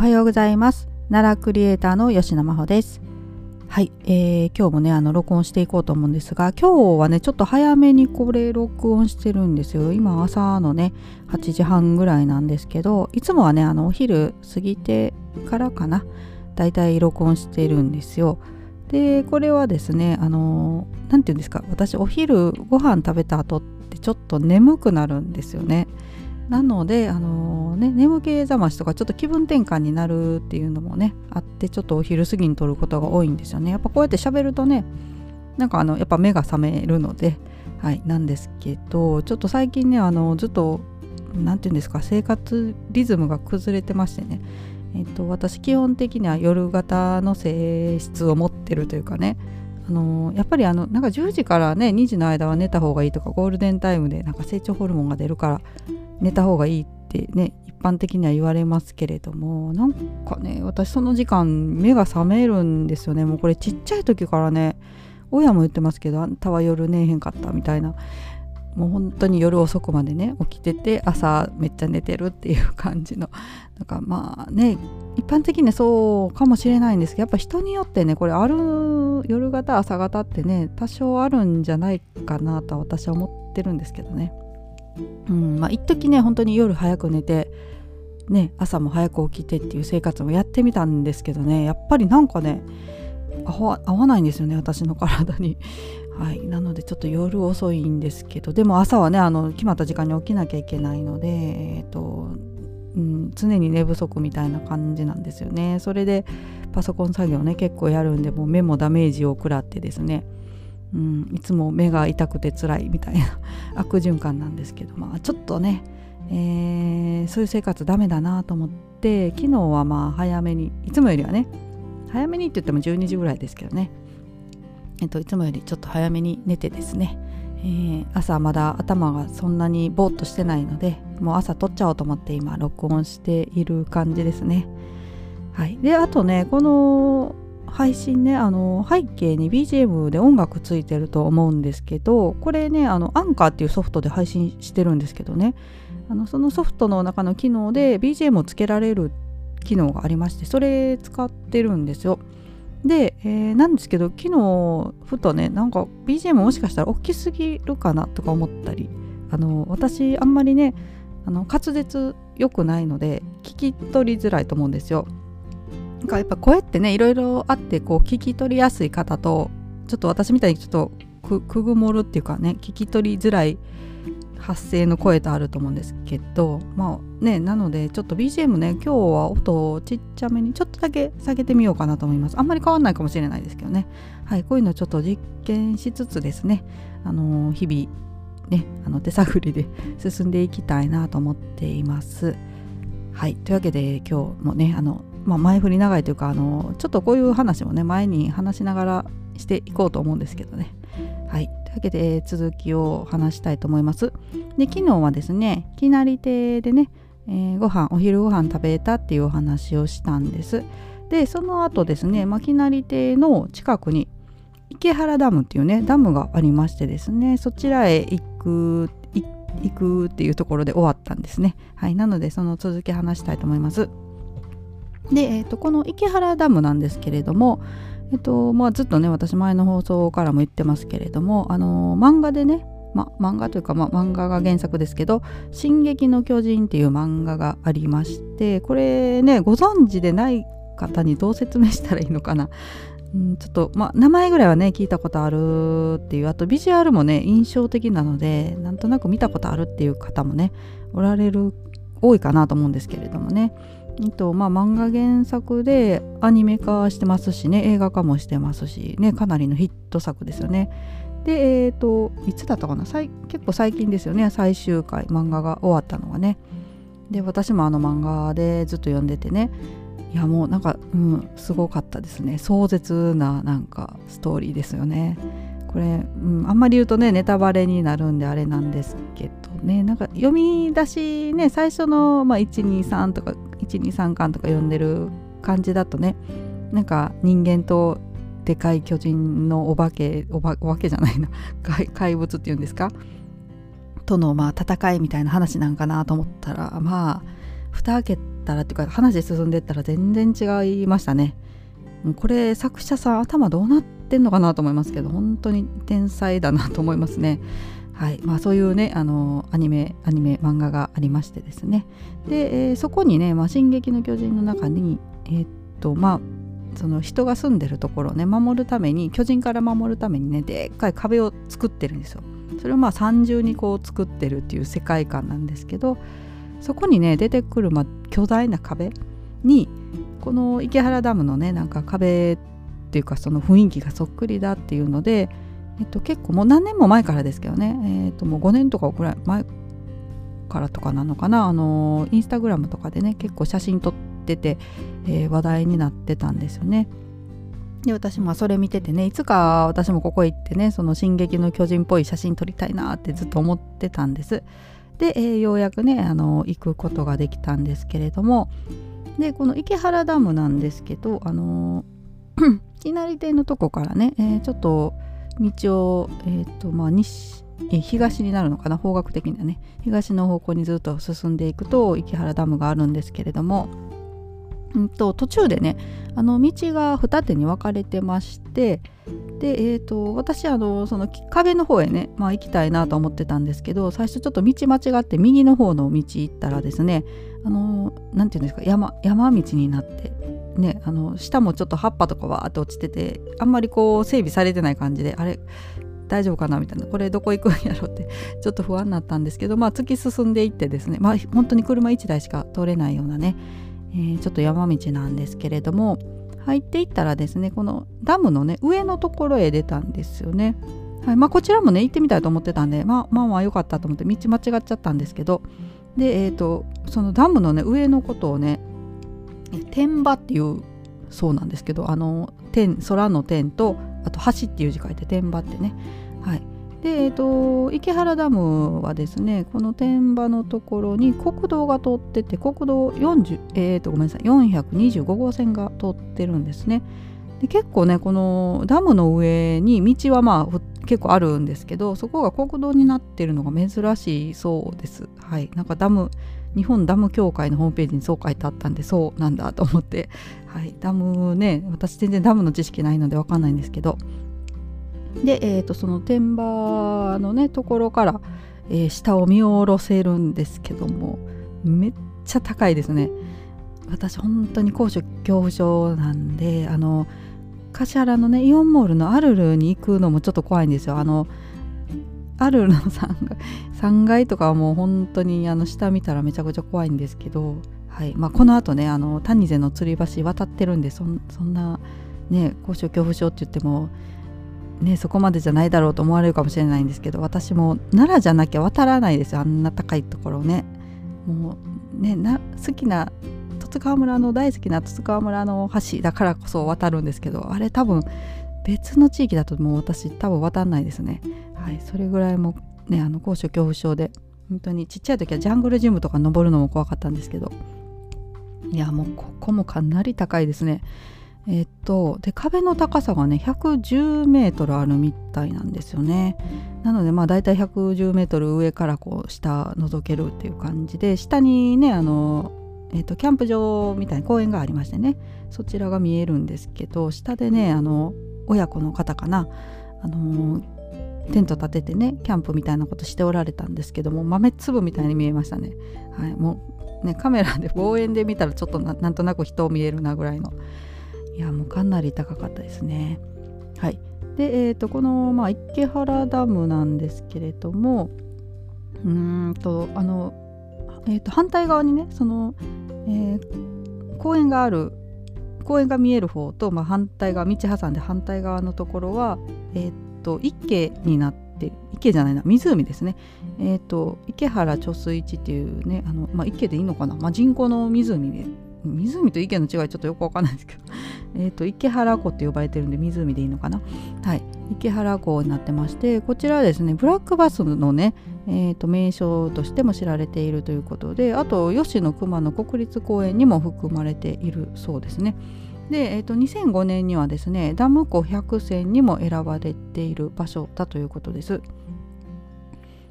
おはようございます。奈良クリエイターの吉野真帆です。はい、えー、今日もねあの録音していこうと思うんですが今日はねちょっと早めにこれ録音してるんですよ。今朝のね8時半ぐらいなんですけどいつもはねあのお昼過ぎてからかな。だいたい録音してるんですよ。でこれはですねあの何て言うんですか私お昼ご飯食べた後ってちょっと眠くなるんですよね。なのであのね眠気覚ましとかちょっと気分転換になるっていうのもねあってちょっとお昼過ぎに撮ることが多いんですよね。やっぱこうやって喋るとねなんかあのやっぱ目が覚めるのではいなんですけどちょっと最近ねあのずっと何て言うんですか生活リズムが崩れてましてねえっと私基本的には夜型の性質を持ってるというかねあのやっぱりあのなんか10時からね2時の間は寝た方がいいとかゴールデンタイムでなんか成長ホルモンが出るから寝た方がいいってね一般的には言われますけれどもなんかね私その時間目が覚めるんですよね。もうこれちっちゃい時からね親も言ってますけどあんたは夜寝えへんかったみたいな。もう本当に夜遅くまでね起きてて朝めっちゃ寝てるっていう感じの。なんかまあね一般的にそうかもしれないんですけどやっぱ人によってねこれある夜型朝型ってね多少あるんじゃないかなと私は思ってるんですけどね。うんまあ一時ね本当に夜早く寝てね朝も早く起きてっていう生活もやってみたんですけどねやっぱりなんかね合わないんですよね私の体に。はい、なのでちょっと夜遅いんですけどでも朝はねあの決まった時間に起きなきゃいけないので、えーとうん、常に寝不足みたいな感じなんですよね。それでパソコン作業ね結構やるんでもう目もダメージを食らってですねうん、いつも目が痛くて辛いみたいな 悪循環なんですけど、まあ、ちょっとね、えー、そういう生活ダメだなと思って昨日はまあ早めにいつもよりはね早めにって言っても12時ぐらいですけどね、えっと、いつもよりちょっと早めに寝てですね、えー、朝まだ頭がそんなにぼーっとしてないのでもう朝撮っちゃおうと思って今録音している感じですね。はい、であとねこの配信ねあの背景に BGM で音楽ついてると思うんですけどこれねあのアンカーっていうソフトで配信してるんですけどね。あのそのソフトの中の機能で BGM をつけられる機能がありましてそれ使ってるんですよ。で、えー、なんですけど昨日ふとねなんか BGM もしかしたら大きすぎるかなとか思ったりあの私あんまりねあの滑舌良くないので聞き取りづらいと思うんですよ。なんかやっぱ声ってねいろいろあってこう聞き取りやすい方とちょっと私みたいにちょっとくくぐもるっていうかね聞き取りづらい発声の声とあると思うんですけどまあねなのでちょっと BGM ね今日は音をちっちゃめにちょっとだけ下げてみようかなと思います。あんまり変わんないかもしれないですけどね。はいこういうのちょっと実験しつつですねあのー、日々ねあの手探りで進んでいきたいなと思っています。はいというわけで今日もねあのまあ、前振り長いというかあのちょっとこういう話もね前に話しながらしていこうと思うんですけどね。はいというわけで続きを話したいと思います。で昨日はですねきなり亭でね、えー、ご飯お昼ご飯食べたっていうお話をしたんです。でその後ですね、まあ、きなり亭の近くに池原ダムっていうねダムがありましてですねそちらへ行く行くっていうところで終わったんですね。はい、なのでその続き話したいと思います。で、えーと、この池原ダムなんですけれども、えーとまあ、ずっとね私前の放送からも言ってますけれども、あのー、漫画でね、ま、漫画というか、ま、漫画が原作ですけど「進撃の巨人」っていう漫画がありましてこれねご存知でない方にどう説明したらいいのかな。うん、ちょっとまあ名前ぐらいはね聞いたことあるっていうあとビジュアルもね印象的なのでなんとなく見たことあるっていう方もねおられる多いかなと思うんですけれどもねとまあ、漫画原作でアニメ化してますしね映画化もしてますしねかなりのヒット作ですよね。でえっ、ー、といつだったかな結構最近ですよね最終回漫画が終わったのがね。で私もあの漫画でずっと読んでてねいやもうなんかうんすごかったですね壮絶ななんかストーリーですよね。これ、うん、あんまり言うとねネタバレになるんであれなんですけどねなんか読み出しね最初の、まあ、123とか123巻とか読んでる感じだとねなんか人間とでかい巨人のお化けお化けじゃないな。怪物っていうんですか？とのまあ戦いみたいな話なんかなと思ったらまあ蓋開けたらっていうか話進んでったら全然違いましたね。これ作者さん頭どうなってんのかなと思いますけど本当に天才だなと思いますね。はいまあ、そういうねあのアニメアニメ漫画がありましてですねで、えー、そこにね「まあ、進撃の巨人」の中にえー、っとまあその人が住んでるところをね守るために巨人から守るためにねでっかい壁を作ってるんですよ。それをまあ三重にこう作ってるっていう世界観なんですけどそこにね出てくる、まあ、巨大な壁にこの池原ダムのねなんか壁っていうかその雰囲気がそっくりだっていうので、えっと、結構もう何年も前からですけどね、え、っともう5年とかぐらい前からとかなのかなあのインスタグラムとかでね結構写真撮ってて、えー、話題になってたんですよね。で私もそれ見ててねいつか私もここ行ってねその「進撃の巨人」っぽい写真撮りたいなってずっと思ってたんです。で、えー、ようやくねあの行くことができたんですけれどもでこの池原ダムなんですけどあの きなり亭のとこからね、えー、ちょっと道を、えーとまあ西、え、東になるのかな方角的にはね。東の方向にずっと進んでいくと池原ダムがあるんですけれども。うんと、途中でねあの道が二手に分かれてましてで、えーと、私あのその壁の方へね、まあ、行きたいなと思ってたんですけど最初ちょっと道間違って右の方の道行ったらですねあのなんていうんですか山山道になってねあの下もちょっと葉っぱとかわーって落ちててあんまりこう整備されてない感じであれ大丈夫かな？みたいな。これどこ行くんやろ？ってちょっと不安になったんですけどまあ突き進んでいってですね。まあ本当に車1台しか通れないようなねえー、ちょっと山道なんですけれども入っていったらですねこのダムのね上のところへ出たんですよね。はいまあ、こちらもね行ってみたいと思ってたんでまあまあまあ良かったと思って道間違っちゃったんですけどでえっ、ー、とそのダムのね上のことをね天場っていうそうなんですけどあの天空の天とあと橋っていう字書いて天場ってねはいで、えーと、池原ダムはですねこの天場のところに国道が通ってて国道40、えーと、ごめんなさい425号線が通ってるんですね。で結構ねこのダムの上に道はまあ結構あるんですけどそこが国道になってるのが珍しいそうです。はいなんかダム日本ダム協会のホームページにそう書いてあったんでそうなんだと思って、はい、ダムね私全然ダムの知識ないので分かんないんですけど。で、えーと、その天場のねところから、えー、下を見下ろせるんですけどもめっちゃ高いですね。私本当に高所恐怖症なんであの橿原のねイオンモールのアルルに行くのもちょっと怖いんですよ。あのアルルの3階 ,3 階とかはもう本当にあの下見たらめちゃくちゃ怖いんですけど、はい。まあ、このあとねあの谷瀬の吊り橋渡ってるんでそんなね高所恐怖症って言ってもね、そこまでじゃないだろうと思われるかもしれないんですけど私も奈良じゃなきゃ渡らないですよあんな高いところね。もうねな好きな十津川村の大好きな十津川村の橋だからこそ渡るんですけどあれ多分別の地域だともう私多分渡んないですね。はい。それぐらいもねあの高所恐怖症で本当にちっちゃい時はジャングルジムとか登るのも怖かったんですけど。いやもうここもかなり高いですね。えっとで壁の高さがね110メートルあるみたいなんですよね。なのでまあ大体110メートル上からこう下覗けるっていう感じで下にねあのえっとキャンプ場みたいな公園がありましてね。そちらが見えるんですけど下でねあの親子の方かな。あのテント立ててねキャンプみたいなことしておられたんですけども豆粒みたいに見えましたね。はいもうねカメラで 望遠で見たらちょっとなんとなく人を見えるなぐらいの。いやもうかなり高かったですね。はい。で、えーと、この、まあ、池原ダムなんですけれどもうんとあの、えーと、反対側にねその、えー、公園がある公園が見える方と、まあ、反対側道挟んで反対側のところは、えーと、池になって池じゃないな湖ですね、えー、と池原貯水池っていうねあの、まあ、池でいいのかな、まあ、人工の湖で湖と池の違いちょっとよくわかんないですけど えーと、池原湖って呼ばれてるんで湖でいいのかな。はい。池原湖になってましてこちらはですねブラックバスのね、えーと、名所としても知られているということであと吉野熊野国立公園にも含まれているそうですねで、えーと、2005年にはですねダム湖100選にも選ばれている場所だということです。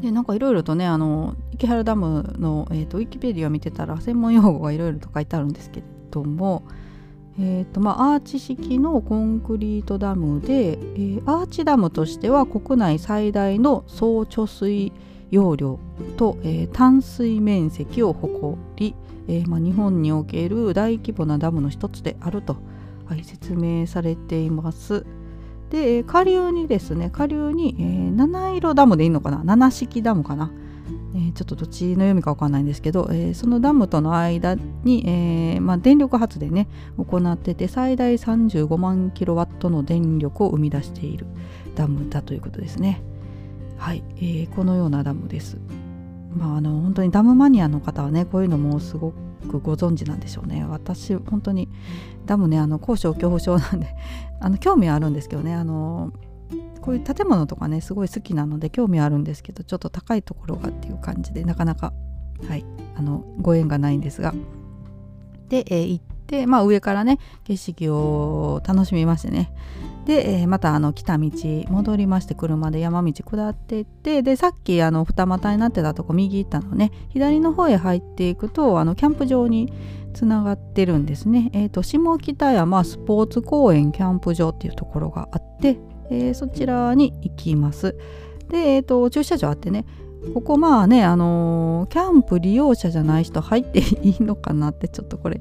でなんかいろいろとねあの池原ダムの、えーと、ウィキペディア見てたら専門用語がいろいろと書いてあるんですけれども、えーとまあ、アーチ式のコンクリートダムで、えー、アーチダムとしては国内最大の総貯水容量と、えー、淡水面積を誇り、えーまあ、日本における大規模なダムの一つであると、はい、説明されています。で下流にですね下流に、えー、七色ダムでいいのかな？七式ダムかな、えー、ちょっとどっちの読みか分かんないんですけど、えー、そのダムとの間に、えまあ、電力発電ね行ってて最大35万キロワットの電力を生み出しているダムだということですね。はい、え、このようなダムです。まああの本当にダムマニアの方はねこういうのもすごくご存知なんでしょうね。私本当にダムねあの高所恐怖症なんで あの興味はあるんですけどね。あのこういう建物とかねすごい好きなので興味はあるんですけどちょっと高いところがっていう感じでなかなかはいあのご縁がないんですが。で、えー、行ってまあ上からね景色を楽しみましてねで、えー、またあの来た道戻りまして車で山道下っていってでさっきあの二股になってたとこ右行ったのね左の方へ入っていくとあのキャンプ場につながってるんですね。えーと、下北山スポーツ公園キャンプ場っていうところがあって、えー、そちらに行きます。で、えーと、駐車場あってねここまあねあのー、キャンプ利用者じゃない人入っていいのかなってちょっとこれ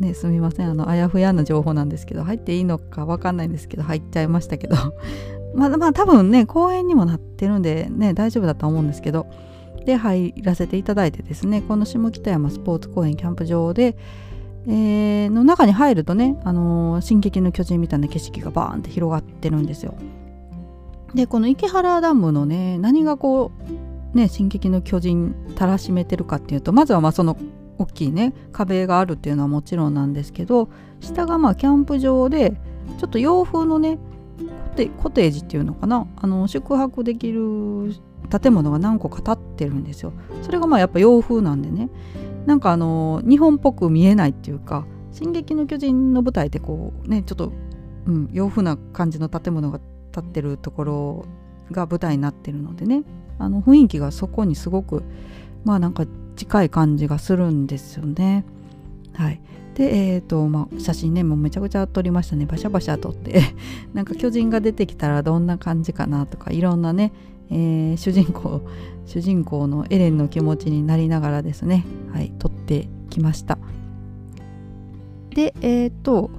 ねすみません。あのあやふやな情報なんですけど入っていいのか分かんないんですけど入っちゃいましたけど。まあまあ多分ね公園にもなってるんでね大丈夫だと思うんですけど。で入らせていただいてですねこの下北山スポーツ公園キャンプ場で、えー、の中に入るとね、あのー、進撃の巨人みたいな景色がバーンって広がってるんですよ。でこの池原ダムのね何がこうね進撃の巨人たらしめてるかっていうとまずはまあその大きいね壁があるっていうのはもちろんなんですけど下がまあキャンプ場でちょっと洋風のねコテージっていうのかなあの宿泊できる建物が何個か建ってるんですよ。それがまあやっぱ洋風なんでね。なんかあの日本っぽく見えないっていうか「進撃の巨人」の舞台ってこうねちょっと、うん、洋風な感じの建物が建ってるところが舞台になってるのでね。あの雰囲気がそこにすごくまあなんか近い感じがするんですよね。はい、で、えーとまあ、写真ねもうめちゃくちゃ撮りましたねバシャバシャ撮って なんか巨人が出てきたらどんな感じかなとかいろんなね、えー、主人公主人公のエレンの気持ちになりながらですね、はい、撮ってきました。でえっ、ー、と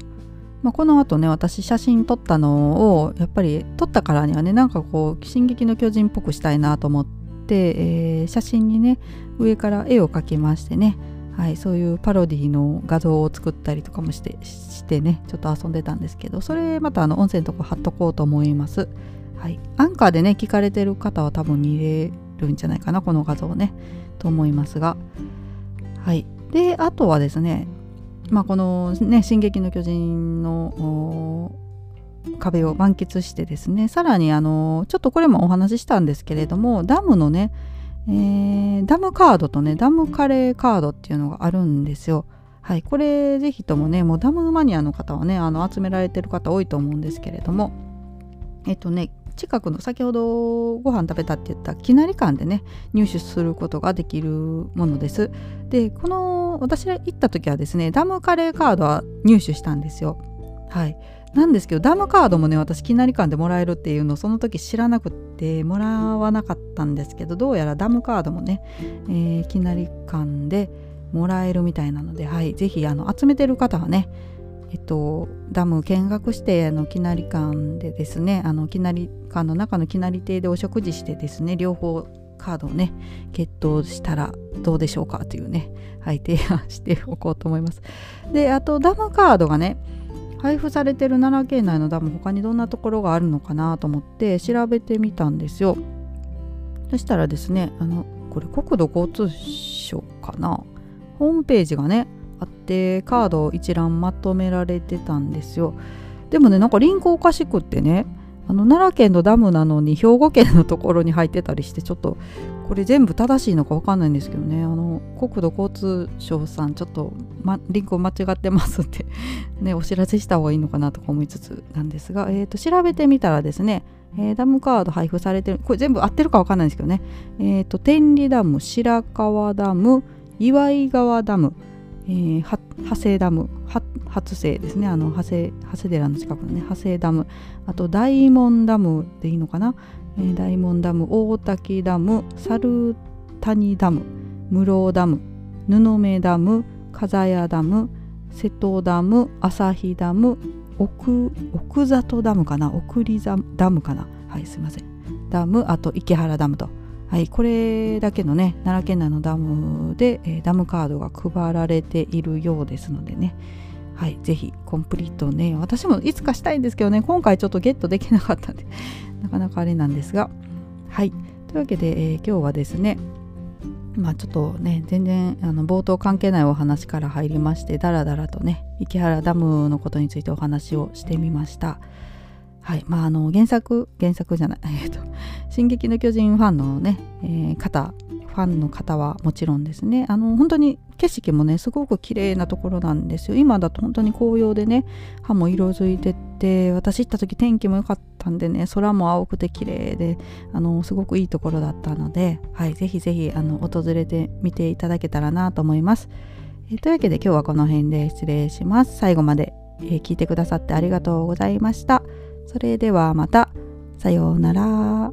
まあ、この後ね私写真撮ったのをやっぱり撮ったからにはねなんかこう「進撃の巨人」っぽくしたいなと思って、えー、写真にね上から絵を描きましてね、はい、そういうパロディの画像を作ったりとかもしてしてねちょっと遊んでたんですけどそれまたあの音声のとこ貼っとこうと思います。はい、アンカーでね聞かれてる方は多分見れるんじゃないかなこの画像ねと思いますがはいであとはですねまあこのね「進撃の巨人の」壁を満喫してですねさらにあのちょっとこれもお話ししたんですけれどもダムのね、えー、ダムカードとねダムカレーカードっていうのがあるんですよ。はい、これぜひともねもうダムマニアの方はねあの集められてる方多いと思うんですけれどもえっとね近くの先ほどご飯食べたって言ったきなり館でね入手することができるものです。でこの私が行った時はですねダムカレーカードは入手したんですよ。はいなんですけどダムカードもね私きなり館でもらえるっていうのをその時知らなくてもらわなかったんですけどどうやらダムカードもね、えー、きなり館でもらえるみたいなのではい是非あの集めてる方はねえっと、ダム見学してあのきなり館でですねあのきなり館の中のきなり亭でお食事してですね両方カードをね決闘したらどうでしょうかというねはい提案しておこうと思います。であとダムカードがね配布されてる奈良県内のダム他にどんなところがあるのかなと思って調べてみたんですよ。そしたらですねあのこれ国土交通省かな？ホームページがねあってカード一覧まとめられてたんですよ。でもねなんかリンクおかしくってねあの奈良県のダムなのに兵庫県のところに入ってたりしてちょっとこれ全部正しいのか分かんないんですけどね。あの国土交通省さんちょっと、ま、リンクを間違ってますって ねお知らせした方がいいのかなとか思いつつなんですが、えーと、調べてみたらですねえー、ダムカード配布されてるこれ全部合ってるか分かんないんですけどね。えっ、ー、と天理ダム白川ダム岩井川ダム、えー、長谷ダム初生ですね。あの長谷長谷寺の近くのね長谷ダム。あと大門ダムでいいのかな、えー、大門ダム大滝ダム猿谷ダム室尾ダム布目ダム風谷ダム瀬戸ダム旭ダム奥奥里ダムかな？奥里ダムかな？はいすいません。ダムあと池原ダムと。はいこれだけのね奈良県内のダムで、えー、ダムカードが配られているようですのでね。はいぜひコンプリートね私もいつかしたいんですけどね今回ちょっとゲットできなかったんで なかなかあれなんですが。はいというわけで、えー、今日はですねまあちょっとね全然あの冒頭関係ないお話から入りましてだらだらとね池原ダムのことについてお話をしてみました。はい。まああの原作原作じゃない。えっと「進撃の巨人」ファンのね、えー、方ファンの方はもちろんですね。あの本当に景色もねすごく綺麗なところなんですよ。今だと本当に紅葉でね葉も色づいてて私行った時天気も良かったんでね空も青くて綺麗であのすごくいいところだったので、はい、ぜひぜひあの訪れてみていただけたらなと思います、えというわけで今日はこの辺で失礼します。最後まで、えー、聞いてくださってありがとうございました。それではまた。さようなら。